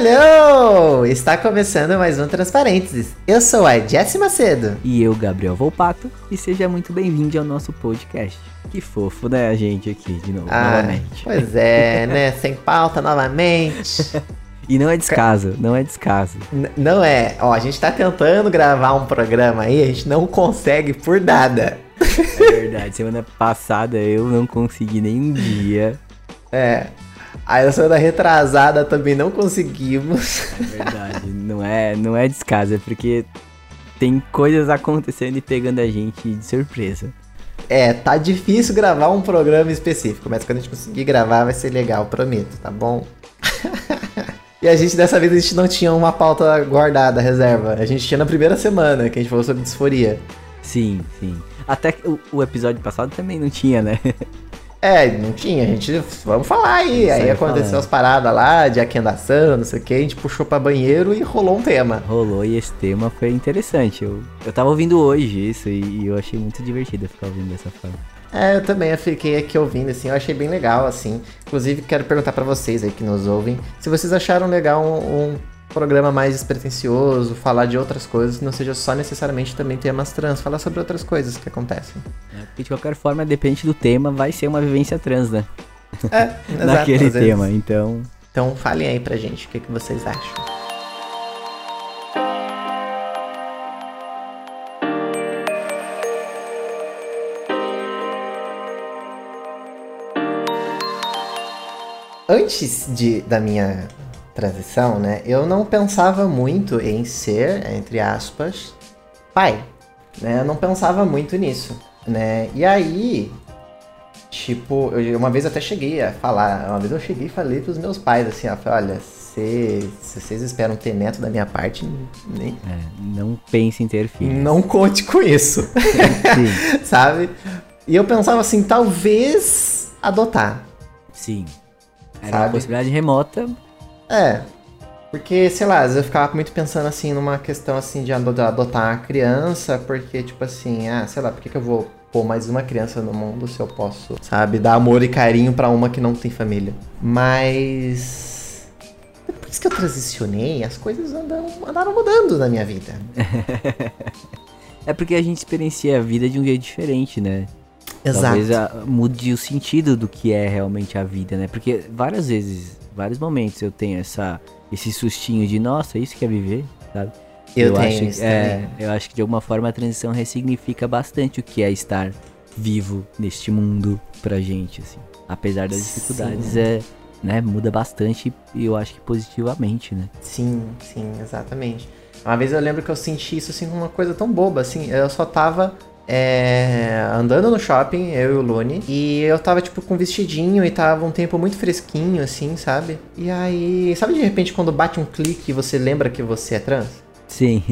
hello! Está começando mais um Transparênteses. Eu sou a Jessie Macedo. E eu, Gabriel Volpato, e seja muito bem-vindo ao nosso podcast. Que fofo, né, a gente aqui de novo, Ah, novamente. Pois é, né? Sem pauta novamente. E não é descaso, não é descaso. N- não é. Ó, a gente tá tentando gravar um programa aí, a gente não consegue por nada. É verdade, semana passada eu não consegui nenhum dia. É. Aí na semana retrasada também não conseguimos. É verdade, não é, não é descaso, é porque tem coisas acontecendo e pegando a gente de surpresa. É, tá difícil gravar um programa específico, mas quando a gente conseguir gravar vai ser legal, prometo, tá bom? e a gente, dessa vez, a gente não tinha uma pauta guardada, reserva. A gente tinha na primeira semana, que a gente falou sobre disforia. Sim, sim. Até que o, o episódio passado também não tinha, né? É, não tinha, a gente, vamos falar aí. aí aconteceu falando. as paradas lá, de aquendação, não sei o que, a gente puxou pra banheiro e rolou um tema. Rolou e esse tema foi interessante. Eu, eu tava ouvindo hoje isso e, e eu achei muito divertido ficar ouvindo dessa forma. É, eu também eu fiquei aqui ouvindo, assim, eu achei bem legal, assim. Inclusive, quero perguntar pra vocês aí que nos ouvem, se vocês acharam legal um, um programa mais despretensioso, falar de outras coisas, não seja só necessariamente também temas trans, falar sobre outras coisas que acontecem. É, porque de qualquer forma, depende do tema, vai ser uma vivência trans, né? É, exato, Naquele vezes. tema, então. Então, falem aí pra gente o que, que vocês acham. Antes de, da minha transição, né, eu não pensava muito em ser, entre aspas, pai. Né? Eu não pensava muito nisso, né? E aí, Tipo, eu, uma vez eu até cheguei a falar, uma vez eu cheguei e falei pros meus pais assim, ó, falei, olha, se, se vocês esperam ter neto da minha parte, nem, É, não pense em ter filhos. não conte com isso, sabe? E eu pensava assim, talvez adotar. sim. Era Sabe? uma possibilidade remota. É. Porque, sei lá, eu ficava muito pensando assim numa questão assim de ado- adotar uma criança, porque, tipo assim, ah, sei lá, por que, que eu vou pôr mais uma criança no mundo se eu posso, sabe, dar amor e carinho pra uma que não tem família? Mas. Depois que eu transicionei, as coisas andam, andaram mudando na minha vida. É porque a gente experiencia a vida de um jeito diferente, né? Talvez a- mude o sentido do que é realmente a vida, né? Porque várias vezes, vários momentos eu tenho essa, esse sustinho de, nossa, isso que é viver, sabe? Eu tenho acho, isso é. Eu acho que de alguma forma a transição ressignifica bastante o que é estar vivo neste mundo pra gente, assim. Apesar das dificuldades, Sim. é, né, muda bastante e eu acho que positivamente, né? Sim, sim, exatamente. Uma vez eu lembro que eu senti isso assim, uma coisa tão boba, assim, eu só tava é, andando no shopping, eu e o Lune, e eu tava, tipo, com um vestidinho e tava um tempo muito fresquinho, assim, sabe? E aí, sabe de repente quando bate um clique e você lembra que você é trans? Sim,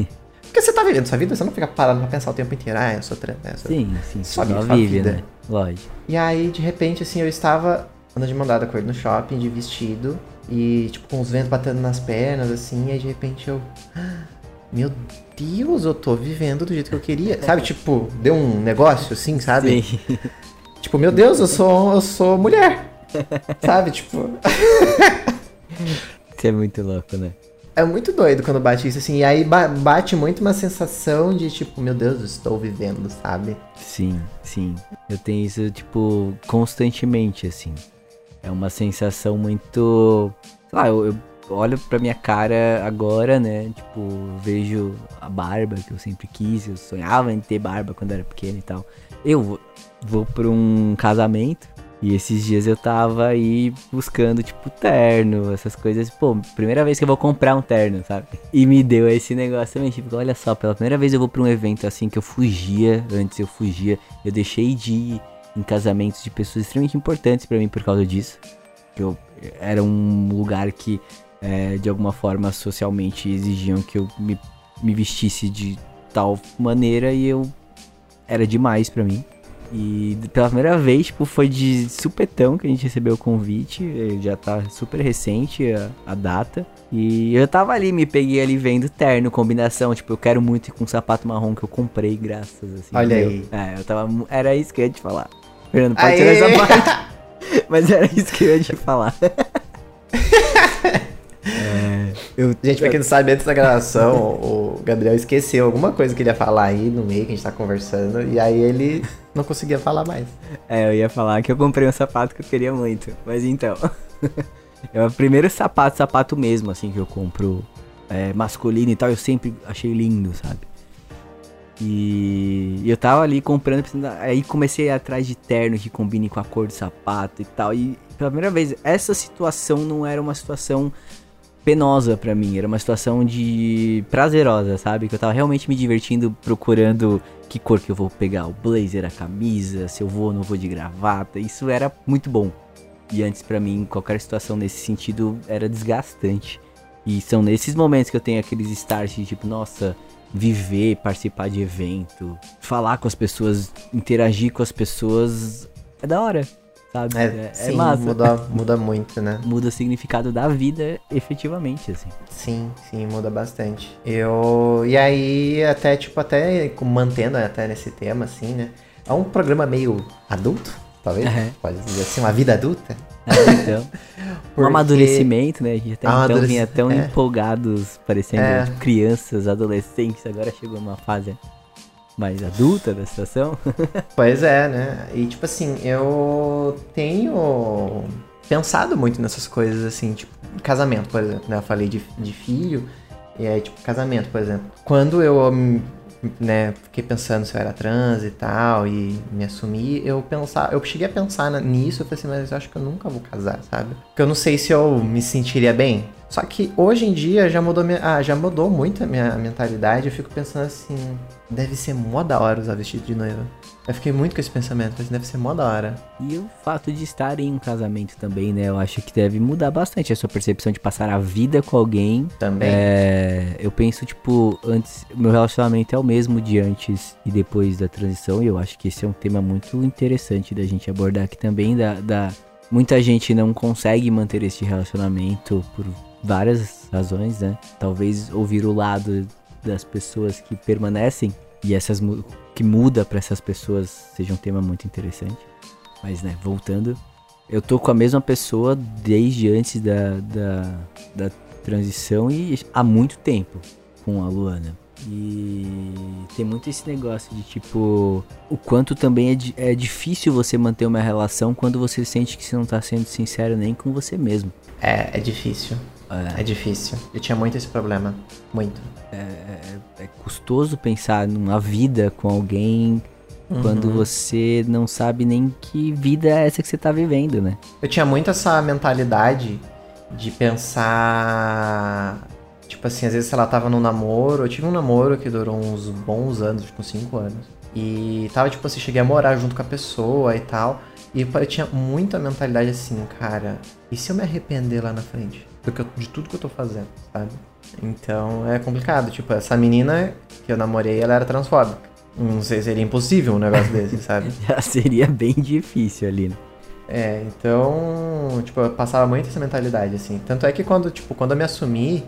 Porque você tá vivendo sua vida, você não fica parado pra pensar o tempo inteiro, ah, eu sou trans, eu sou sim, sim. Só Só vive sua vive, vida. né? Lógico. E aí, de repente, assim, eu estava andando de mão dada com ele no shopping, de vestido, e, tipo, com os ventos batendo nas pernas, assim, e aí, de repente, eu... "Ah, Meu Deus, eu tô vivendo do jeito que eu queria. Sabe, tipo, deu um negócio, assim, sabe? Sim. Tipo, meu Deus, eu sou, eu sou mulher. sabe, tipo... Isso é muito louco, né? É muito doido quando bate isso, assim. E aí ba- bate muito uma sensação de, tipo, meu Deus, eu estou vivendo, sabe? Sim, sim. Eu tenho isso, tipo, constantemente, assim. É uma sensação muito. Sei lá, eu, eu olho pra minha cara agora, né? Tipo, vejo a barba que eu sempre quis. Eu sonhava em ter barba quando era pequeno e tal. Eu vou, pra um casamento. E esses dias eu tava aí buscando, tipo, terno, essas coisas. Pô, primeira vez que eu vou comprar um terno, sabe? E me deu esse negócio também, tipo, olha só, pela primeira vez eu vou pra um evento assim que eu fugia, antes eu fugia, eu deixei de ir em casamentos de pessoas extremamente importantes pra mim por causa disso. Eu era um lugar que, é, de alguma forma, socialmente exigiam que eu me, me vestisse de tal maneira e eu era demais pra mim. E pela primeira vez, tipo, foi de supetão que a gente recebeu o convite. eh, Já tá super recente a, a data. E eu tava ali, me peguei ali vendo terno, combinação. Tipo, eu quero muito ir com um sapato marrom que eu comprei, graças assim. Olha entendeu? aí. É, eu tava. Era isso que eu ia te falar. Fernando, pode Aê! tirar essa parte. Mas era isso que eu ia te falar. Eu, gente, pra quem não sabe, antes da gravação, o Gabriel esqueceu alguma coisa que ele ia falar aí no meio que a gente tá conversando, e aí ele não conseguia falar mais. É, eu ia falar que eu comprei um sapato que eu queria muito, mas então. é o primeiro sapato, sapato mesmo, assim, que eu compro é, masculino e tal, eu sempre achei lindo, sabe? E eu tava ali comprando, aí comecei atrás de terno que combine com a cor do sapato e tal. E pela primeira vez, essa situação não era uma situação penosa para mim, era uma situação de prazerosa, sabe? Que eu tava realmente me divertindo procurando que cor que eu vou pegar, o blazer, a camisa, se eu vou ou não vou de gravata. Isso era muito bom. E antes para mim, qualquer situação nesse sentido era desgastante. E são nesses momentos que eu tenho aqueles starts de tipo, nossa, viver, participar de evento, falar com as pessoas, interagir com as pessoas, é da hora, sabe? É, é, é sim, é massa. Muda, muda muito, né? Muda o significado da vida efetivamente, assim. Sim, sim, muda bastante. Eu. E aí, até, tipo, até mantendo até nesse tema, assim, né? É um programa meio adulto, talvez, uhum. pode dizer assim, uma vida adulta. É, então. Porque... Um amadurecimento, né? A gente até então vinha tão é. empolgados, parecendo é. crianças, adolescentes, agora chegou uma fase mais adulta da situação. pois é, né? E tipo assim, eu tenho pensado muito nessas coisas, assim, tipo, casamento, por exemplo, né? Eu falei de, de filho, e aí, tipo, casamento, por exemplo. Quando eu né, fiquei pensando se eu era trans e tal, e me assumi, eu pensar, eu cheguei a pensar nisso, eu falei assim, mas eu acho que eu nunca vou casar, sabe? Porque eu não sei se eu me sentiria bem. Só que hoje em dia já mudou, minha, ah, já mudou muito a minha mentalidade, eu fico pensando assim, deve ser mó da hora usar vestido de noiva. Eu fiquei muito com esse pensamento, mas deve ser mó da hora. E o fato de estar em um casamento também, né? Eu acho que deve mudar bastante a sua percepção de passar a vida com alguém. Também. É, eu penso, tipo, antes, meu relacionamento é o mesmo de antes e depois da transição. E eu acho que esse é um tema muito interessante da gente abordar aqui também. Da, da muita gente não consegue manter esse relacionamento por várias razões, né? Talvez ouvir o lado das pessoas que permanecem e essas que muda para essas pessoas seja um tema muito interessante. Mas, né, voltando, eu tô com a mesma pessoa desde antes da, da, da transição e há muito tempo com a Luana. E tem muito esse negócio de tipo, o quanto também é, é difícil você manter uma relação quando você sente que você não tá sendo sincero nem com você mesmo. É, é difícil. É. é difícil. Eu tinha muito esse problema. Muito. É, é, é custoso pensar numa vida com alguém uhum. quando você não sabe nem que vida é essa que você tá vivendo, né? Eu tinha muito essa mentalidade de pensar. Tipo assim, às vezes, lá, tava num namoro. Eu tive um namoro que durou uns bons anos, tipo, cinco anos. E tava, tipo assim, cheguei a morar junto com a pessoa e tal. E eu tinha muita mentalidade assim, cara, e se eu me arrepender lá na frente? Eu, de tudo que eu tô fazendo, sabe? Então é complicado. Tipo, essa menina que eu namorei, ela era transfóbica. Não sei, seria impossível um negócio desse, sabe? Já seria bem difícil ali, né? É, então, tipo, eu passava muito essa mentalidade, assim. Tanto é que quando, tipo, quando eu me assumi,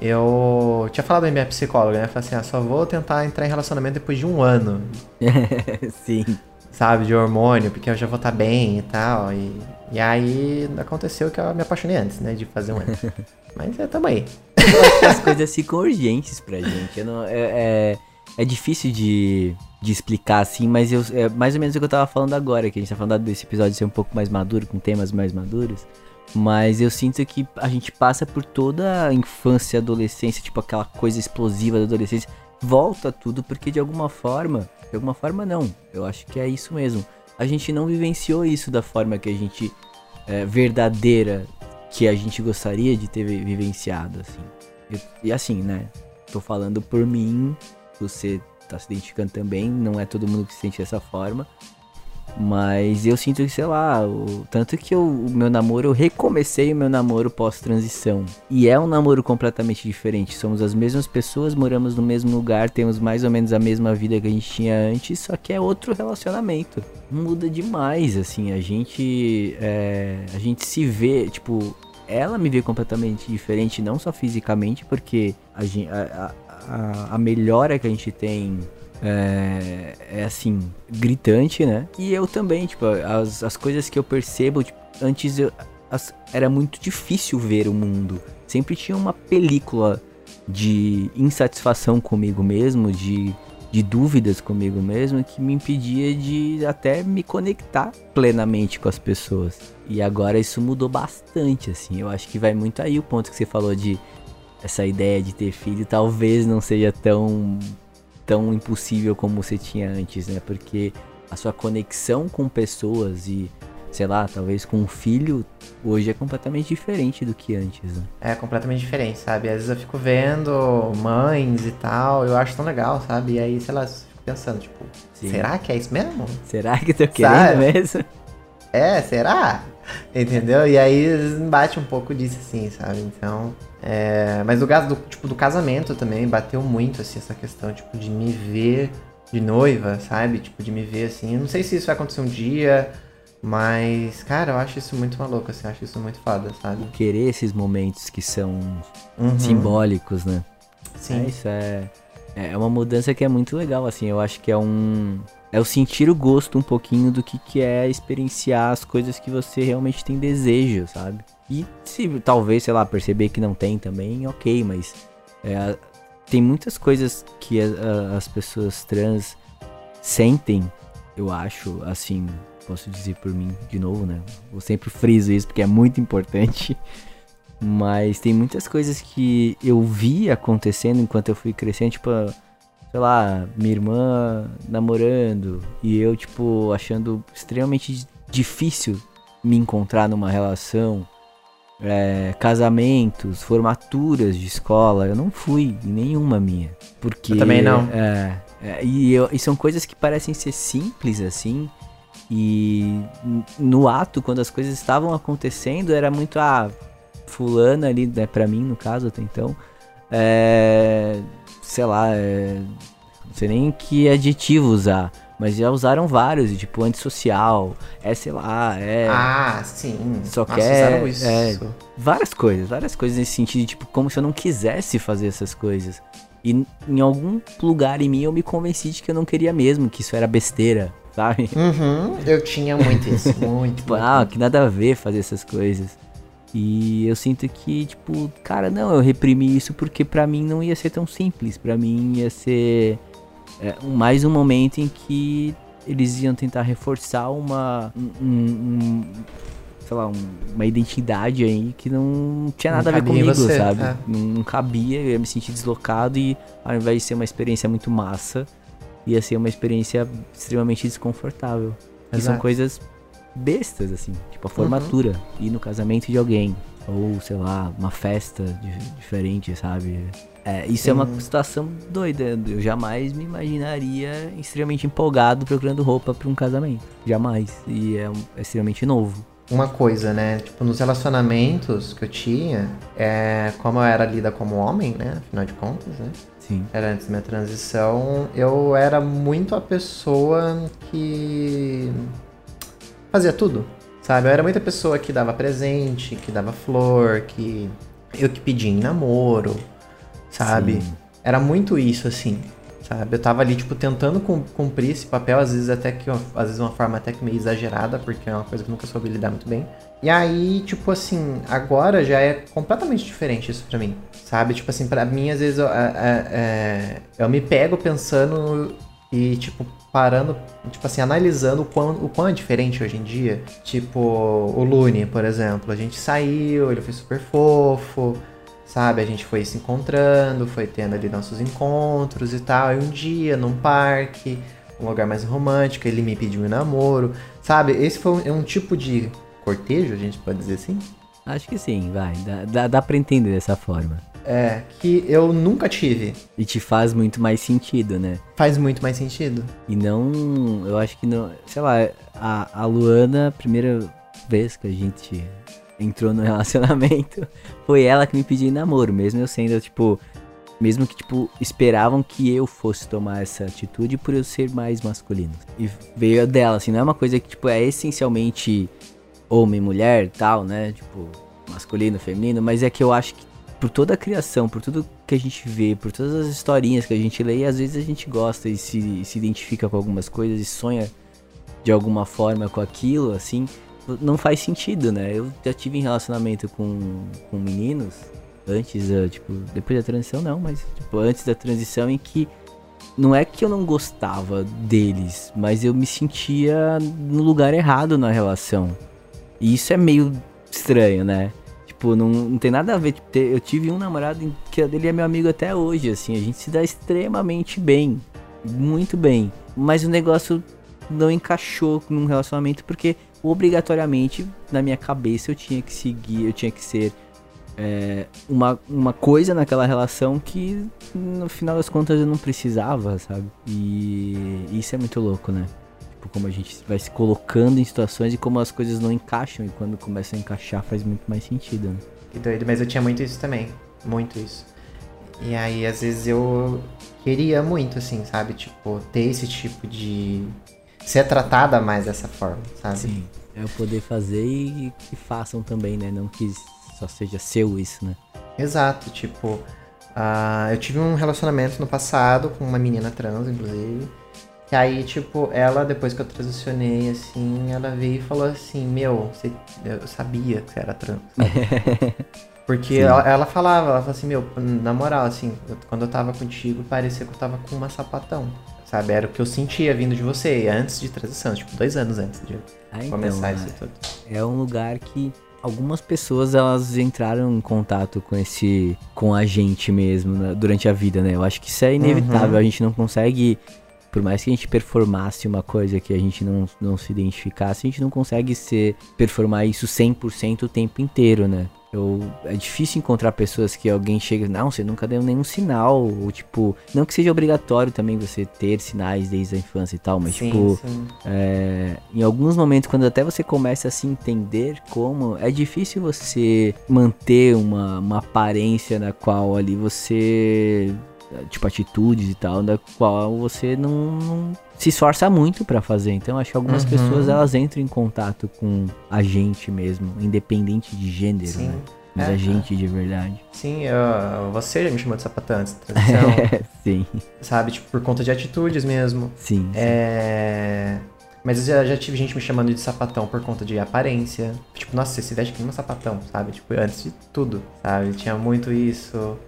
eu tinha falado pra minha psicóloga, né? Eu falei assim, ah, só vou tentar entrar em relacionamento depois de um ano. Sim. Sabe, de hormônio, porque eu já vou estar tá bem e tal. E e aí aconteceu que eu me apaixonei antes, né? De fazer um antes. Mas é, tamo aí. Eu acho que as coisas ficam urgentes pra gente. Não, é, é, é, difícil de, de explicar assim, mas eu, é mais ou menos o que eu tava falando agora, que a gente tá falando desse episódio ser um pouco mais maduro, com temas mais maduros. Mas eu sinto que a gente passa por toda a infância, adolescência, tipo aquela coisa explosiva da adolescência. Volta tudo, porque de alguma forma, de alguma forma não. Eu acho que é isso mesmo a gente não vivenciou isso da forma que a gente é, verdadeira que a gente gostaria de ter vivenciado, assim. E, e, assim, né? Tô falando por mim, você tá se identificando também, não é todo mundo que se sente dessa forma. Mas eu sinto que, sei lá, o, tanto que eu, o meu namoro, eu recomecei o meu namoro pós-transição. E é um namoro completamente diferente. Somos as mesmas pessoas, moramos no mesmo lugar, temos mais ou menos a mesma vida que a gente tinha antes, só que é outro relacionamento. Muda demais, assim, a gente. É, a gente se vê, tipo, ela me vê completamente diferente, não só fisicamente, porque a, a, a, a melhora que a gente tem é, é assim, gritante, né? E eu também, tipo, as, as coisas que eu percebo, tipo, antes eu, as, era muito difícil ver o mundo. Sempre tinha uma película de insatisfação comigo mesmo, de, de dúvidas comigo mesmo, que me impedia de até me conectar plenamente com as pessoas. E agora isso mudou bastante, assim. Eu acho que vai muito aí o ponto que você falou de essa ideia de ter filho talvez não seja tão tão impossível como você tinha antes, né? Porque a sua conexão com pessoas e sei lá, talvez com um filho, hoje é completamente diferente do que antes, né? É completamente diferente, sabe? Às vezes eu fico vendo mães e tal, eu acho tão legal, sabe? E aí, sei lá, eu fico pensando, tipo, Sim. será que é isso mesmo? Será que tô querendo sabe? mesmo? É, será? Entendeu? E aí bate um pouco disso, assim, sabe? Então. É... Mas o caso do, tipo, do casamento também bateu muito, assim, essa questão, tipo, de me ver de noiva, sabe? Tipo, de me ver assim. Eu não sei se isso vai acontecer um dia, mas, cara, eu acho isso muito maluco, assim, eu acho isso muito foda, sabe? Querer esses momentos que são uhum. simbólicos, né? Sim. É, isso é, é uma mudança que é muito legal, assim, eu acho que é um. É o sentir o gosto um pouquinho do que, que é experienciar as coisas que você realmente tem desejo, sabe? E se talvez, sei lá, perceber que não tem também, ok, mas é, tem muitas coisas que a, a, as pessoas trans sentem, eu acho, assim, posso dizer por mim de novo, né? Eu sempre friso isso porque é muito importante. Mas tem muitas coisas que eu vi acontecendo enquanto eu fui crescendo, tipo, sei lá, minha irmã namorando e eu, tipo, achando extremamente difícil me encontrar numa relação. É, casamentos, formaturas de escola, eu não fui em nenhuma minha. Porque. Eu também não. É, é e, eu, e são coisas que parecem ser simples assim, e no ato, quando as coisas estavam acontecendo, era muito a ah, fulana ali, né, pra mim, no caso, até então. É, sei lá, é, não sei nem que adjetivo usar. Mas já usaram vários, tipo, antissocial, é, sei lá, é. Ah, sim. Só Nossa, quer. Isso. É, várias coisas, várias coisas nesse sentido, tipo, como se eu não quisesse fazer essas coisas. E em algum lugar em mim eu me convenci de que eu não queria mesmo, que isso era besteira sabe? Uhum, eu tinha muito isso, muito. tipo, ah, que nada a ver fazer essas coisas. E eu sinto que, tipo, cara, não, eu reprimi isso porque pra mim não ia ser tão simples. Pra mim ia ser é, mais um momento em que eles iam tentar reforçar uma. Um, um, sei lá, um, uma identidade aí que não tinha nada não a ver comigo, você, sabe? É. Não, não cabia, eu ia me sentir deslocado e ao invés de ser uma experiência muito massa, ia ser uma experiência extremamente desconfortável. Exato. E são coisas bestas, assim, tipo a formatura, uhum. ir no casamento de alguém, ou sei lá, uma festa de, diferente, sabe? É, isso Sim. é uma situação doida. Eu jamais me imaginaria extremamente empolgado procurando roupa para um casamento. Jamais. E é, é extremamente novo uma coisa, né? Tipo, nos relacionamentos que eu tinha, é, como eu era lida como homem, né? Afinal de contas, né? Sim. Era antes da minha transição, eu era muito a pessoa que fazia tudo, sabe? Eu era muita pessoa que dava presente, que dava flor, que eu que pedia em namoro, sabe? Sim. Era muito isso, assim, sabe? Eu tava ali, tipo, tentando cumprir esse papel, às vezes até que, às vezes uma forma até que meio exagerada, porque é uma coisa que eu nunca soube lidar muito bem. E aí, tipo assim, agora já é completamente diferente isso pra mim, sabe? Tipo assim, pra mim, às vezes, eu, é, é, é, eu me pego pensando e, tipo, parando, tipo assim, analisando o quão, o quão é diferente hoje em dia. Tipo, o Lune, por exemplo. A gente saiu, ele foi super fofo, sabe? A gente foi se encontrando, foi tendo ali nossos encontros e tal. E um dia, num parque, um lugar mais romântico, ele me pediu um namoro, sabe? Esse foi um, um tipo de cortejo, a gente pode dizer assim? Acho que sim, vai. Dá, dá, dá pra entender dessa forma. É, que eu nunca tive. E te faz muito mais sentido, né? Faz muito mais sentido. E não. Eu acho que não. Sei lá, a, a Luana, primeira vez que a gente entrou no relacionamento, foi ela que me pediu namoro, mesmo eu sendo, tipo. Mesmo que, tipo, esperavam que eu fosse tomar essa atitude por eu ser mais masculino. E veio dela, assim, não é uma coisa que, tipo, é essencialmente homem, mulher, tal, né? Tipo, masculino, feminino, mas é que eu acho que por toda a criação, por tudo que a gente vê, por todas as historinhas que a gente lê, e às vezes a gente gosta e se, se identifica com algumas coisas e sonha de alguma forma com aquilo, assim, não faz sentido, né? Eu já tive em relacionamento com, com meninos antes, tipo, depois da transição não, mas tipo, antes da transição em que não é que eu não gostava deles, mas eu me sentia no lugar errado na relação. E isso é meio estranho, né? Tipo, não, não tem nada a ver. Eu tive um namorado que ele é meu amigo até hoje, assim. A gente se dá extremamente bem. Muito bem. Mas o negócio não encaixou num relacionamento porque obrigatoriamente na minha cabeça eu tinha que seguir, eu tinha que ser é, uma, uma coisa naquela relação que no final das contas eu não precisava, sabe? E isso é muito louco, né? Como a gente vai se colocando em situações e como as coisas não encaixam e quando começam a encaixar faz muito mais sentido, né? Que doido, mas eu tinha muito isso também. Muito isso. E aí, às vezes, eu queria muito, assim, sabe? Tipo, ter esse tipo de. ser tratada mais dessa forma, sabe? Sim. É o poder fazer e que façam também, né? Não que só seja seu isso, né? Exato, tipo. Uh, eu tive um relacionamento no passado com uma menina trans, inclusive. E aí, tipo, ela, depois que eu transicionei, assim, ela veio e falou assim, meu, você, eu sabia que você era trans. Porque ela, ela, falava, ela falou assim, meu, na moral, assim, quando eu tava contigo, parecia que eu tava com uma sapatão. Sabe? Era o que eu sentia vindo de você antes de transição, tipo, dois anos antes de ah, então, começar isso tudo. É um lugar que algumas pessoas elas entraram em contato com esse com a gente mesmo né, durante a vida, né? Eu acho que isso é inevitável, uhum. a gente não consegue por mais que a gente performasse uma coisa que a gente não, não se identificasse, a gente não consegue ser performar isso 100% o tempo inteiro, né? Eu, é difícil encontrar pessoas que alguém chega, não, você nunca deu nenhum sinal, ou tipo, não que seja obrigatório também você ter sinais desde a infância e tal, mas sim, tipo, sim. É, em alguns momentos, quando até você começa a se entender como, é difícil você manter uma, uma aparência na qual ali você tipo atitudes e tal, da qual você não, não se esforça muito para fazer. Então acho que algumas uhum. pessoas elas entram em contato com a gente mesmo, independente de gênero, Sim. né? Mas é, a gente de verdade. Sim, eu, você já me chamou de sapatão antes da transição. Sim. Sabe, tipo, por conta de atitudes mesmo. Sim. É... Mas eu já, já tive gente me chamando de sapatão por conta de aparência. Tipo, nossa, você se veste que nem um sapatão, sabe? Tipo, antes de tudo, sabe? Tinha muito isso.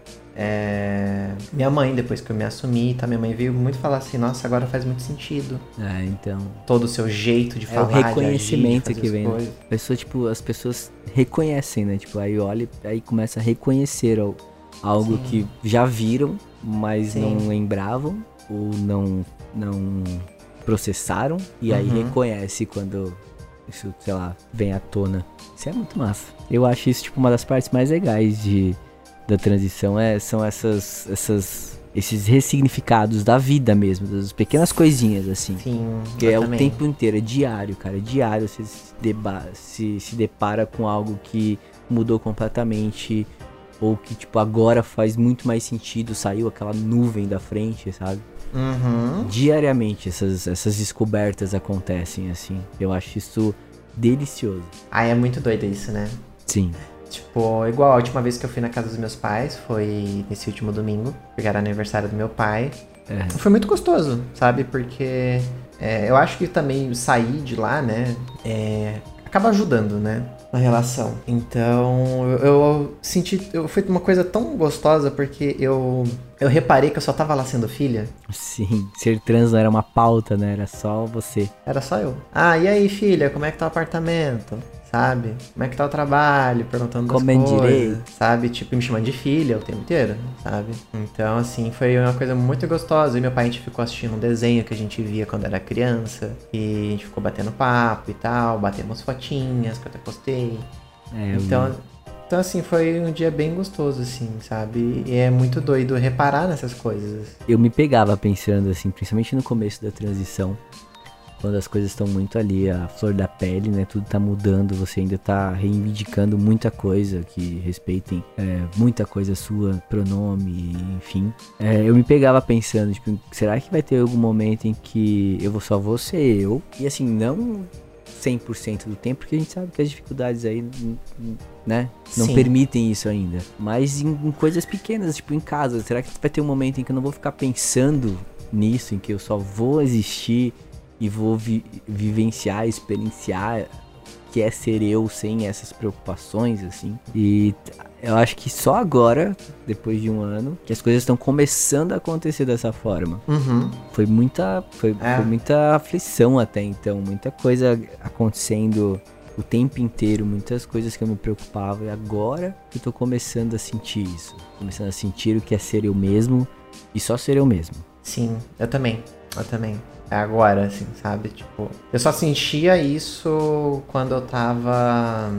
É... Minha mãe, depois que eu me assumi, tá? Minha mãe veio muito falar assim, nossa, agora faz muito sentido. É, então. Todo o seu jeito de é falar. É o reconhecimento agir, que vem. Né? Pessoa, tipo, as pessoas reconhecem, né? Tipo, aí olha, aí começa a reconhecer algo Sim. que já viram, mas Sim. não lembravam ou não, não processaram. E aí uhum. reconhece quando isso, sei lá, vem à tona. Isso é muito massa. Eu acho isso, tipo, uma das partes mais legais de da transição é, são essas, essas, esses ressignificados da vida mesmo, das pequenas coisinhas, assim. Sim, que é também. o tempo inteiro, é diário, cara. É diário você se, deba se, se depara com algo que mudou completamente. Ou que, tipo, agora faz muito mais sentido, saiu aquela nuvem da frente, sabe? Uhum. Diariamente essas, essas descobertas acontecem, assim. Eu acho isso delicioso. Ah, é muito doido isso, né? Sim. Tipo, igual a última vez que eu fui na casa dos meus pais, foi nesse último domingo, porque era aniversário do meu pai. É. Foi muito gostoso, sabe? Porque é, eu acho que também sair de lá, né, é, acaba ajudando, né? Na relação. Então, eu, eu, senti. Eu, foi uma coisa tão gostosa porque eu. Eu reparei que eu só tava lá sendo filha. Sim, ser trans não era uma pauta, né? Era só você. Era só eu. Ah, e aí, filha, como é que tá o apartamento? Sabe? Como é que tá o trabalho? Perguntando Comendo das coisas, direito. sabe? Tipo, me chamando de filha o tempo inteiro, sabe? Então, assim, foi uma coisa muito gostosa. E meu pai, a gente ficou assistindo um desenho que a gente via quando era criança. E a gente ficou batendo papo e tal, batemos fotinhas que eu até postei. É, então, então, assim, foi um dia bem gostoso, assim, sabe? E é muito doido reparar nessas coisas. Eu me pegava pensando, assim, principalmente no começo da transição, quando as coisas estão muito ali, a flor da pele, né? Tudo tá mudando, você ainda tá reivindicando muita coisa que respeitem é, muita coisa sua, pronome, enfim. É, eu me pegava pensando, tipo, será que vai ter algum momento em que eu só vou ser eu? E assim, não 100% do tempo, porque a gente sabe que as dificuldades aí, né, não Sim. permitem isso ainda. Mas em, em coisas pequenas, tipo em casa, será que vai ter um momento em que eu não vou ficar pensando nisso, em que eu só vou existir e vou vi vivenciar, experienciar que é ser eu sem essas preocupações, assim. E eu acho que só agora, depois de um ano, que as coisas estão começando a acontecer dessa forma. Uhum. Foi muita, foi, É. foi muita aflição até então, muita coisa acontecendo o tempo inteiro, muitas coisas que eu me preocupava. E agora que eu tô começando a sentir isso. Começando a sentir o que é ser eu mesmo e só ser eu mesmo. Sim, eu também. Eu também. É agora, assim, sabe? Tipo, eu só sentia isso quando eu tava.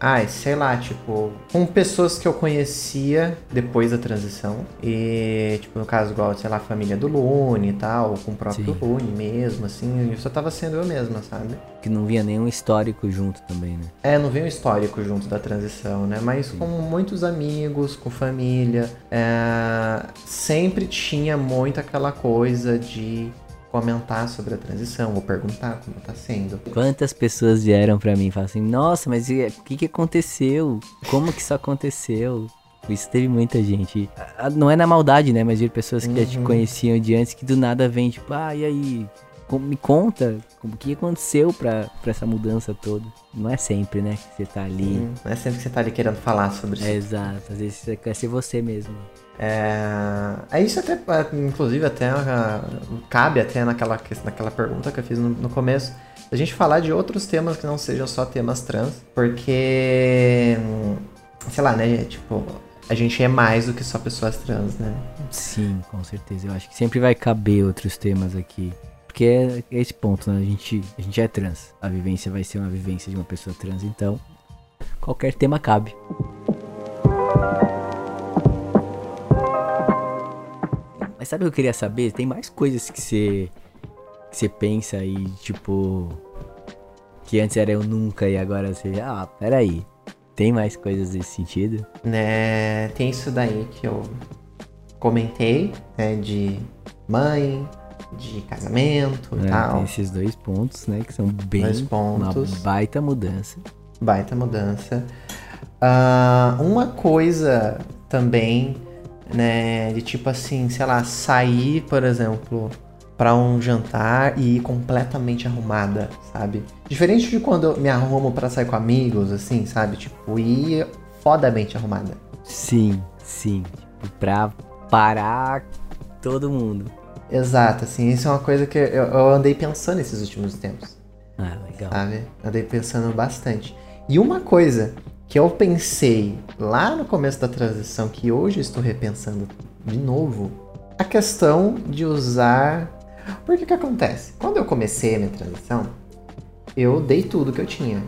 Ai, sei lá, tipo, com pessoas que eu conhecia depois da transição. E, tipo, no caso, igual, sei lá, a família do Lune e tal, ou com o próprio Sim. Lune mesmo, assim, eu só tava sendo eu mesma, sabe? Que não vinha nenhum histórico junto também, né? É, não veio um histórico junto da transição, né? Mas com muitos amigos, com família, é, sempre tinha muito aquela coisa de comentar sobre a transição, ou perguntar como tá sendo. Quantas pessoas vieram pra mim e falaram assim, nossa, mas o que, que aconteceu? Como que isso aconteceu? Isso teve muita gente. Não é na maldade, né? Mas de pessoas que já te Uhum. conheciam de antes que do nada vem, tipo, ah, e aí? Me conta o que aconteceu pra, pra essa mudança toda. Não é sempre, né? Que você tá ali. Não é sempre que você tá ali querendo falar sobre isso. É exato. Às vezes você quer ser você mesmo. É, é isso até, inclusive, até ah, cabe até naquela, naquela pergunta que eu fiz no, no começo, a gente falar de outros temas que não sejam só temas trans, porque, sei lá, né, tipo, a gente é mais do que só pessoas trans, né? Sim, com certeza. Eu acho que sempre vai caber outros temas aqui. Porque é é esse ponto, né? A gente, a gente é trans. A vivência vai ser uma vivência de uma pessoa trans, então qualquer tema cabe. Mas sabe o que eu queria saber? Tem mais coisas que você que você pensa aí, tipo que antes era eu nunca e agora você, ah, peraí. Tem mais coisas nesse sentido? né? Tem isso daí que eu comentei, né, de mãe, de casamento e É, tal. tem esses dois pontos, né, que são bem Dois uma pontos. baita mudança. Baita mudança. Ah, uma coisa também, né, de tipo assim, sei lá, sair, por exemplo, pra um jantar e ir completamente arrumada, sabe? Diferente de quando eu me arrumo pra sair com amigos, assim, sabe? Tipo, ir fodamente arrumada. Sim, sim. Tipo, pra parar todo mundo. Exato, assim, isso é uma coisa que eu, eu andei pensando esses últimos tempos. Ah, legal. sabe? Andei pensando bastante. E uma coisa que eu pensei lá no começo da transição, que hoje estou repensando de novo, a questão de usar. Porque que acontece? Quando eu comecei a minha transição, eu dei tudo que eu tinha.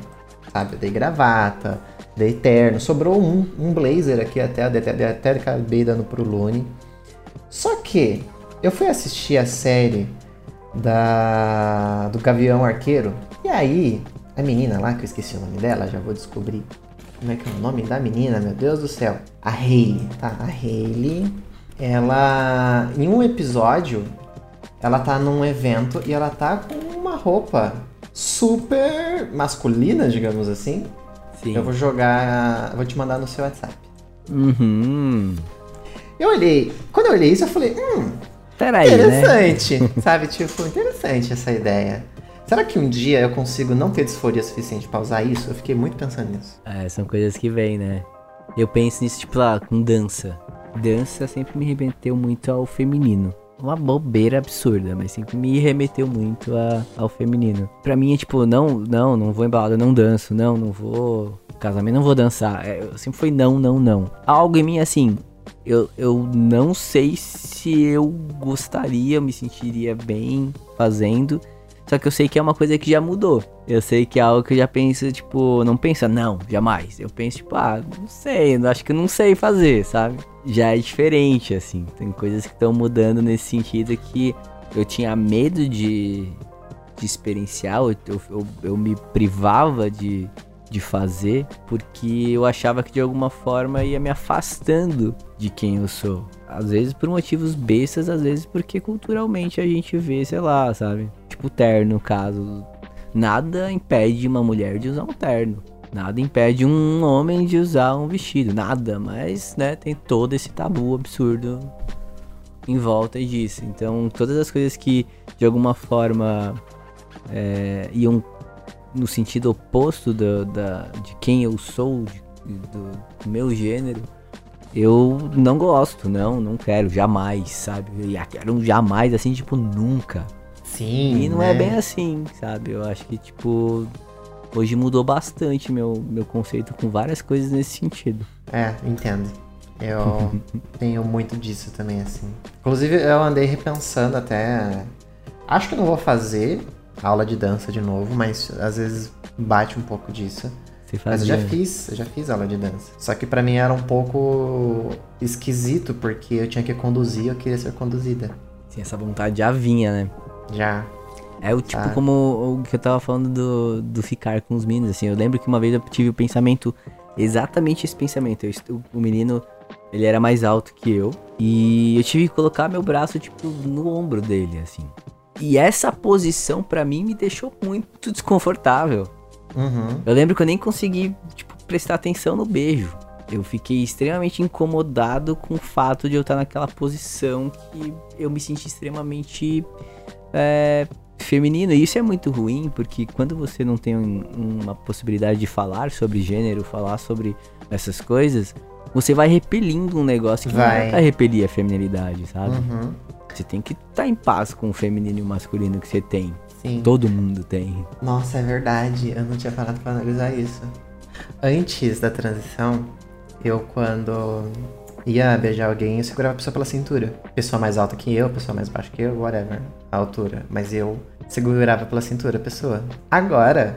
Sabe? Eu dei gravata, dei terno, sobrou um, um blazer aqui até, até, até acabei dando pro Lune. Só que eu fui assistir a série da do Gavião Arqueiro. E aí, a menina lá, que eu esqueci o nome dela, já vou descobrir. Como é que é o nome da menina, meu Deus do céu? A Hayley, tá? A Hayley, ela em um episódio, ela tá num evento e ela tá com uma roupa super masculina, digamos assim. Sim. Eu vou jogar, vou te mandar no seu WhatsApp. Uhum. Eu olhei, quando eu olhei isso, eu falei, hum, Peraí, né? Interessante, sabe? Tipo, interessante essa ideia. Será que um dia eu consigo não ter disforia suficiente pra usar isso? Eu fiquei muito pensando nisso. É, são coisas que vêm, né? Eu penso nisso, tipo, lá, com dança. Dança sempre me remeteu muito ao feminino. Uma bobeira absurda, mas sempre me remeteu muito a- ao feminino. Pra mim é tipo, não, não, não vou embalada, não danço, não, não vou. Casamento, não vou dançar. É, sempre foi não, não, não. Algo em mim assim, eu, eu não sei se eu gostaria, me sentiria bem fazendo. Só que eu sei que é uma coisa que já mudou. Eu sei que é algo que eu já penso, tipo, não pensa, não, jamais. Eu penso, tipo, ah, não sei, acho que não sei fazer, sabe? Já é diferente, assim. Tem coisas que estão mudando nesse sentido que eu tinha medo de, de experienciar, eu, eu, eu me privava de, de fazer, porque eu achava que de alguma forma ia me afastando de quem eu sou. Às vezes por motivos bestas, às vezes porque culturalmente a gente vê, sei lá, sabe? Tipo terno, no caso. Nada impede uma mulher de usar um terno. Nada impede um homem de usar um vestido. Nada, mas, né, tem todo esse tabu absurdo em volta disso. Então, todas as coisas que de alguma forma é, iam no sentido oposto do, da, de quem eu sou, de, do, do meu gênero, eu não gosto, não, não quero, jamais, sabe? Eu quero jamais, assim, tipo, nunca. Sim. E não né? é bem assim, sabe? Eu acho que, tipo, hoje mudou bastante meu, meu conceito com várias coisas nesse sentido. É, entendo. Eu tenho muito disso também, assim. Inclusive, eu andei repensando até. Acho que não vou fazer aula de dança de novo, mas às vezes bate um pouco disso. Mas eu já fiz, eu já fiz aula de dança. Só que para mim era um pouco esquisito, porque eu tinha que conduzir, eu queria ser conduzida. Sim, essa vontade já vinha, né? Já. É o tipo como o que eu tava falando do, do ficar com os meninos, assim. Eu lembro que uma vez eu tive o pensamento, exatamente esse pensamento. Eu, o menino, ele era mais alto que eu. E eu tive que colocar meu braço, tipo, no ombro dele, assim. E essa posição, para mim, me deixou muito desconfortável. Uhum. Eu lembro que eu nem consegui, tipo, prestar atenção no beijo. Eu fiquei extremamente incomodado com o fato de eu estar naquela posição que eu me senti extremamente é, feminino. E isso é muito ruim, porque quando você não tem um, uma possibilidade de falar sobre gênero, falar sobre essas coisas, você vai repelindo um negócio que vai. não vai repelir a feminilidade, sabe? Uhum. Você tem que estar tá em paz com o feminino e o masculino que você tem. Sim. Todo mundo tem. Nossa, é verdade. Eu não tinha parado pra analisar isso. Antes da transição, eu quando ia beijar alguém, eu segurava a pessoa pela cintura. Pessoa mais alta que eu, pessoa mais baixa que eu, whatever, a altura. Mas eu segurava pela cintura a pessoa. Agora,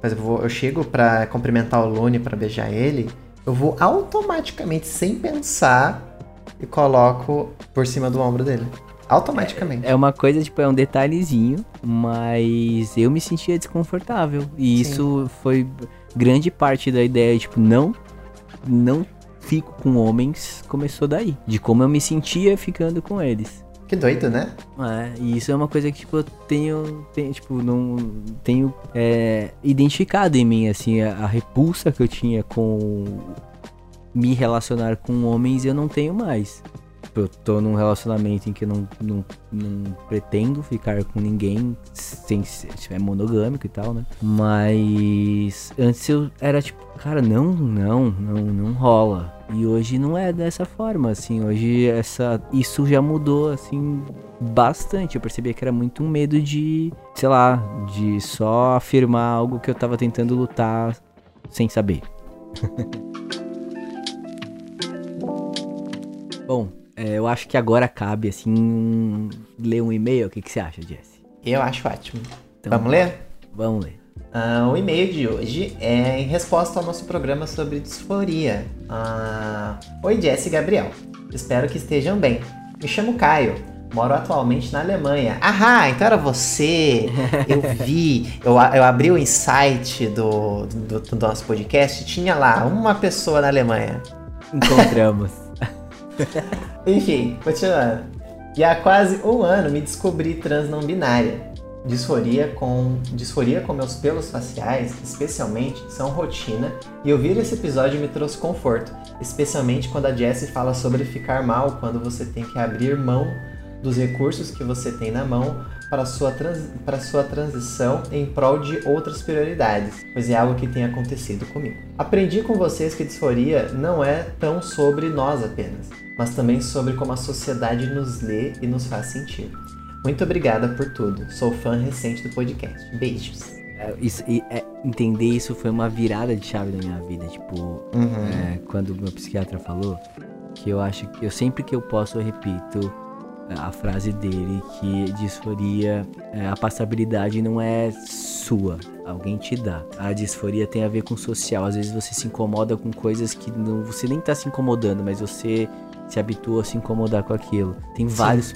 por exemplo, eu chego pra cumprimentar o Lune para beijar ele, eu vou automaticamente, sem pensar, e coloco por cima do ombro dele. Automaticamente. É, é uma coisa, tipo, é um detalhezinho, mas eu me sentia desconfortável. E Sim. isso foi grande parte da ideia, tipo, não, não fico com homens, começou daí. De como eu me sentia ficando com eles. Que doido, né? É, e isso é uma coisa que, tipo, eu tenho, tenho tipo, não tenho é, identificado em mim, assim, a, a repulsa que eu tinha com me relacionar com homens eu não tenho mais. Tipo, eu tô num relacionamento em que eu não, não, não pretendo ficar com ninguém sem ser é monogâmico e tal, né? Mas antes eu era tipo, cara, não, não, não, não rola. E hoje não é dessa forma, assim. Hoje essa isso já mudou assim bastante. Eu percebi que era muito um medo de, sei lá, de só afirmar algo que eu tava tentando lutar sem saber. Bom, é, eu acho que agora cabe, assim, ler um e-mail. O que, que você acha, Jesse? Eu acho ótimo. Então, Vamos ler? Vamos ler. Uh, o e-mail de hoje é em resposta ao nosso programa sobre disforia. Uh, Oi, Jesse e Gabriel. Espero que estejam bem. Me chamo Caio. Moro atualmente na Alemanha. Ahá, então era você. Eu vi, eu, eu abri o insight do, do, do nosso podcast. Tinha lá uma pessoa na Alemanha. Encontramos. Enfim, continuando. E há quase um ano me descobri trans não binária. Disforia com, disforia com meus pelos faciais, especialmente, são rotina, e ouvir esse episódio me trouxe conforto, especialmente quando a Jessie fala sobre ficar mal quando você tem que abrir mão dos recursos que você tem na mão para sua, trans, para sua transição em prol de outras prioridades, pois é algo que tem acontecido comigo. Aprendi com vocês que disforia não é tão sobre nós apenas, mas também sobre como a sociedade nos lê e nos faz sentir. Muito obrigada por tudo. Sou fã recente do podcast. Beijos. É, isso, é, entender isso foi uma virada de chave da minha vida. Tipo, uhum. é, quando o meu psiquiatra falou, que eu acho que eu sempre que eu posso eu repito a frase dele que disforia, é, a passabilidade não é sua, alguém te dá. A disforia tem a ver com social. Às vezes você se incomoda com coisas que não, você nem tá se incomodando, mas você se habitua a se incomodar com aquilo. Tem Sim. vários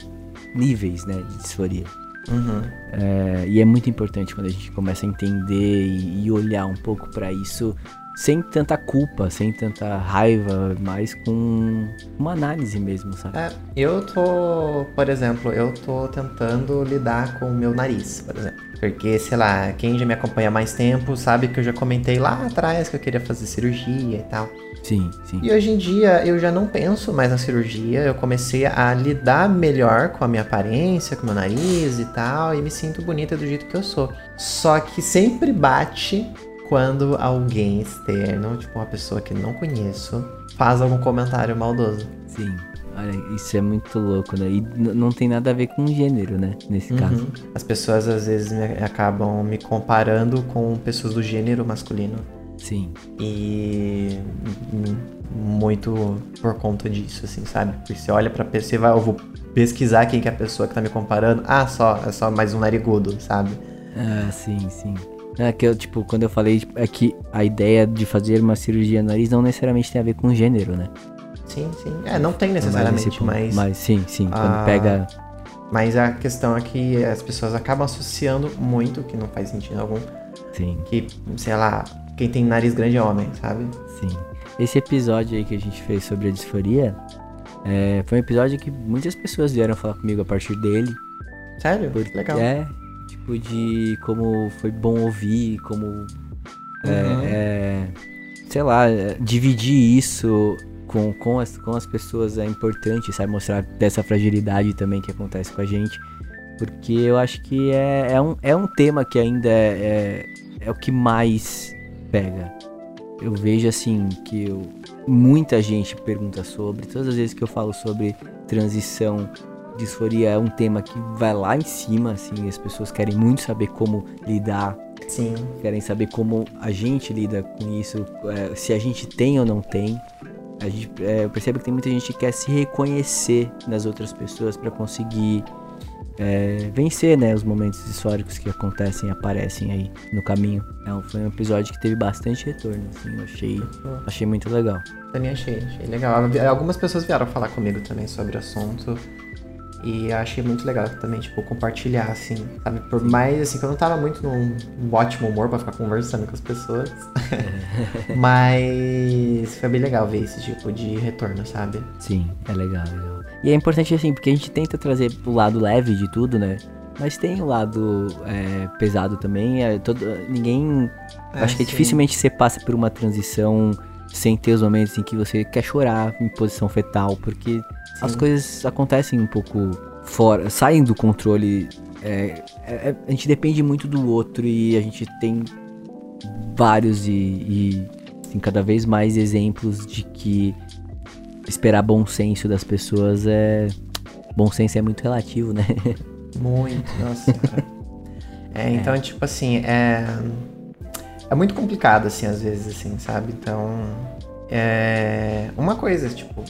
níveis, né, de disforia. Uhum. É, e é muito importante quando a gente começa a entender e, e olhar um pouco para isso sem tanta culpa, sem tanta raiva, mas com uma análise mesmo, sabe? É, eu tô, por exemplo, eu tô tentando lidar com o meu nariz, por exemplo. Porque, sei lá, quem já me acompanha há mais tempo sabe que eu já comentei lá atrás que eu queria fazer cirurgia e tal. Sim, sim. E hoje em dia eu já não penso mais na cirurgia, eu comecei a lidar melhor com a minha aparência, com o meu nariz e tal, e me sinto bonita do jeito que eu sou. Só que sempre bate quando alguém externo, tipo uma pessoa que não conheço, faz algum comentário maldoso. Sim. Olha, isso é muito louco, né? E não tem nada a ver com gênero, né? Nesse uhum. caso. As pessoas às vezes me, acabam me comparando com pessoas do gênero masculino. Sim. E muito por conta disso, assim, sabe? Porque você olha pra pessoa, você vai, eu vou pesquisar quem que é a pessoa que tá me comparando. Ah, só, é só mais um narigudo, sabe? Ah, sim, sim. É que eu, tipo, quando eu falei, tipo, é que a ideia de fazer uma cirurgia no nariz não necessariamente tem a ver com gênero, né? Sim, sim. É, não tem necessariamente, mas. Mas sim, sim. Quando ah, pega. Mas a questão é que as pessoas acabam associando muito, que não faz sentido algum. Sim. Que, sei lá, quem tem nariz grande é homem, sabe? Sim. Esse episódio aí que a gente fez sobre a disforia é, foi um episódio que muitas pessoas vieram falar comigo a partir dele. Sério? Porque, Legal. É, tipo, de como foi bom ouvir, como. É, uhum. É, sei lá, dividir isso com, com, as, com as pessoas é importante, sabe? Mostrar dessa fragilidade também que acontece com a gente. Porque eu acho que é, é, um, é um tema que ainda é, é, é o que mais pega. Eu vejo assim que eu, muita gente pergunta sobre, todas as vezes que eu falo sobre transição, disforia é um tema que vai lá em cima, assim, as pessoas querem muito saber como lidar. Sim. Querem saber como a gente lida com isso, é, se a gente tem ou não tem. A gente, é, eu percebo que tem muita gente que quer se reconhecer nas outras pessoas para conseguir é, vencer né, os momentos históricos que acontecem e aparecem aí no caminho. Então, foi um episódio que teve bastante retorno, assim, eu achei, achei muito legal. Também achei, achei legal. Algumas pessoas vieram falar comigo também sobre o assunto. E achei muito legal também, tipo, compartilhar, assim, sabe? Por mais, assim, que eu não tava muito num ótimo humor pra ficar conversando com as pessoas. Mas foi bem legal ver esse tipo de retorno, sabe? Sim, é legal, é legal. E é importante, assim, porque a gente tenta trazer o lado leve de tudo, né? Mas tem o lado é, pesado também. É, todo, ninguém. É, acho que dificilmente você passa por uma transição sem ter os momentos em que você quer chorar em posição fetal, porque Sim. as coisas acontecem um pouco fora, saem do controle. É, é, é, a gente depende muito do outro e a gente tem vários e, e assim, cada vez mais exemplos de que esperar bom senso das pessoas é. Bom senso é muito relativo, né? Muito, nossa. é, então, é. tipo assim, é. É muito complicado, assim, às vezes, assim, sabe? Então. É. Uma coisa, tipo.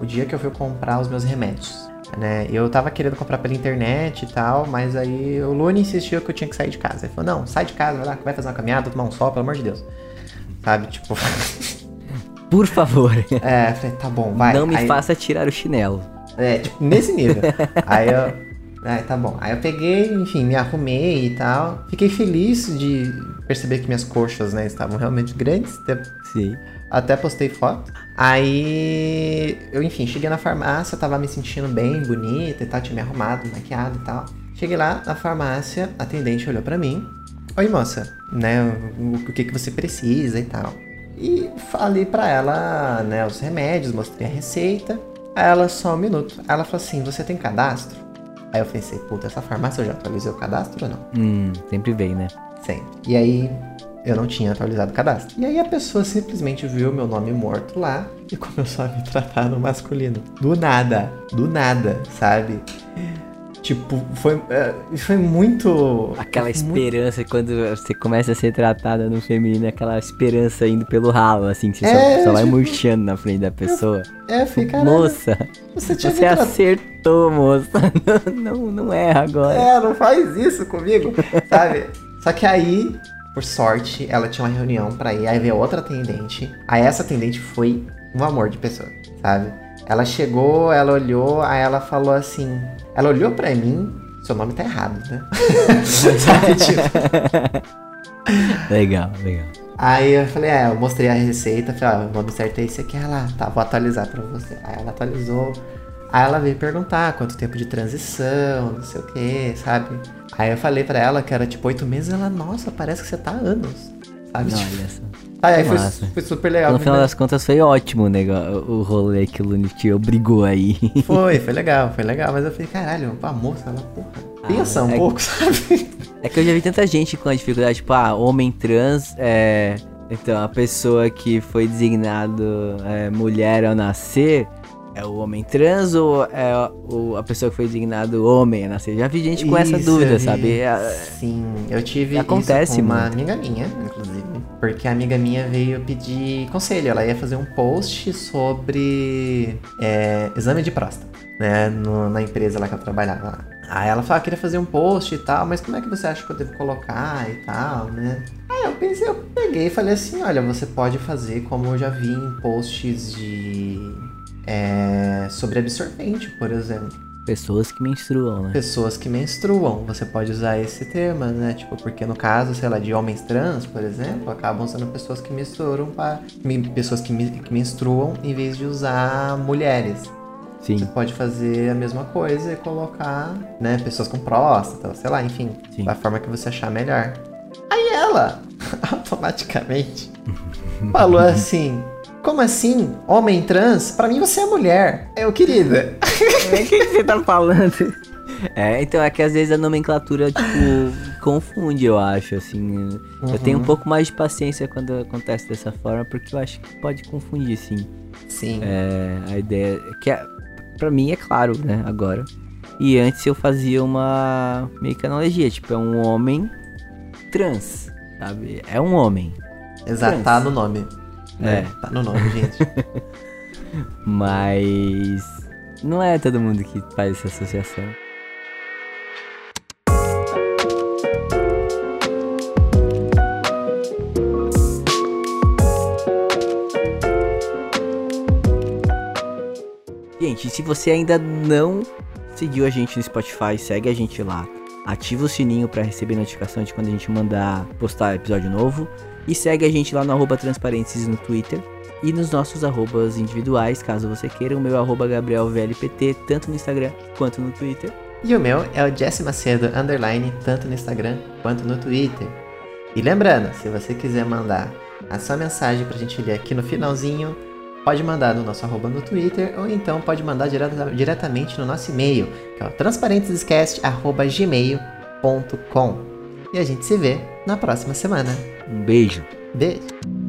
O dia que eu fui comprar os meus remédios, né? Eu tava querendo comprar pela internet e tal, mas aí o Lune insistiu que eu tinha que sair de casa. Ele falou: não, sai de casa, vai lá, vai fazer uma caminhada, tomar um sol, pelo amor de Deus. Sabe? Tipo. Por favor. É, falei, tá bom, vai. Não me aí... faça tirar o chinelo. É, tipo, nesse nível. aí eu. É, tá bom. Aí eu peguei, enfim, me arrumei e tal. Fiquei feliz de perceber que minhas coxas, né, estavam realmente grandes. Até, Sim. Até postei foto. Aí, eu, enfim, cheguei na farmácia, tava me sentindo bem, bonita e tal, tinha me arrumado, maquiado e tal. Cheguei lá na farmácia, a atendente olhou para mim. Oi, moça, né, o, o que que você precisa e tal. E falei para ela, né, os remédios, mostrei a receita. Aí ela, só um minuto. Aí ela falou assim: Você tem cadastro? Aí eu pensei: Puta, essa farmácia eu já atualizei o cadastro ou não? Hum, sempre vem, né? Sempre. E aí eu não tinha atualizado o cadastro. E aí a pessoa simplesmente viu meu nome morto lá e começou a me tratar no masculino. Do nada. Do nada, sabe? Tipo, foi, é, foi muito. Aquela esperança muito... quando você começa a ser tratada no feminino, aquela esperança indo pelo ralo, assim, que você é, só, só vai tipo... murchando na frente da pessoa. É, fica. Moça, você, você acertou, moça. Não, não, não erra agora. É, não faz isso comigo, sabe? Só que aí, por sorte, ela tinha uma reunião pra ir, aí veio outra atendente. Aí essa atendente foi um amor de pessoa, sabe? Ela chegou, ela olhou, aí ela falou assim: ela olhou para mim, seu nome tá errado, né? legal, legal. Aí eu falei, é, eu mostrei a receita, falei, ó, o nome certo é esse aqui. Ela, tá, vou atualizar pra você. Aí ela atualizou. Aí ela veio perguntar quanto tempo de transição, não sei o que, sabe? Aí eu falei pra ela que era tipo oito meses, ela, nossa, parece que você tá há anos. Sabe? Não, Tipo, olha só. aí foi, massa. foi super legal. No final né? das contas foi ótimo o negócio, o rolê que o Lunity obrigou aí. Foi, foi legal, foi legal. Mas eu falei, caralho, a moça, ela, porra, pensa um é- pouco, sabe? É que eu já vi tanta gente com a dificuldade, tipo, ah, homem trans é. Então, a pessoa que foi designado é, mulher ao nascer é o homem trans ou é o, a pessoa que foi designado homem nascer? Já vi gente com essa Isso, dúvida, eu vi. sabe? É, Sim, eu tive Acontece com uma muito. amiga minha, inclusive. Porque a amiga minha veio pedir conselho. Ela ia fazer um post sobre é, exame de próstata, né? no- na empresa lá que eu trabalhava lá. Aí ela falou, ah, queria fazer um post e tal, mas como é que você acha que eu devo colocar e tal, né? Aí eu pensei, eu peguei e falei assim, olha, você pode fazer como eu já vi em posts de... é, sobre absorvente, por exemplo pessoas que menstruam, né? pessoas que menstruam. Você pode usar esse termo, né? Tipo, porque no caso, sei lá, de homens trans, por exemplo, acabam sendo pessoas que menstruam para pessoas que, que menstruam em vez de usar mulheres. Você Sim, pode fazer a mesma coisa e colocar, né, pessoas com próstata, sei lá, enfim, Sim. da forma que você achar melhor. Aí ela, automaticamente, falou assim: Como assim? Homem trans? Pra mim você é mulher. Eu, querida. O que, você tá falando? É, então é que às vezes a nomenclatura, tipo, confunde, eu acho, assim. Eu tenho um Uhum. pouco mais de paciência quando acontece dessa forma, porque eu acho que pode confundir, sim. Sim. É, a ideia. Que é, pra mim é claro, né, agora. E antes eu fazia uma meio que analogia, tipo, é um homem trans, sabe? É um homem. Exato, tá no nome. É. Tá no nome, gente. Mas não é todo mundo que faz essa associação. Gente, se você ainda não seguiu a gente no Spotify, segue a gente lá. Ativa o sininho para receber notificação de quando a gente mandar postar episódio novo. E segue a gente lá no arroba transparências no Twitter e nos nossos arrobas individuais, caso você queira. O meu arroba GabrielVLPT, tanto no Instagram quanto no Twitter. E o meu é o Jesse Macedo, underline, tanto no Instagram quanto no Twitter. E lembrando, se você quiser mandar a sua mensagem pra gente ler aqui no finalzinho, pode mandar no nosso arroba no Twitter ou então pode mandar direta- diretamente no nosso e-mail, que é o transparentescast.gmail.com. E a gente se vê na próxima semana. Um beijo. Beijo!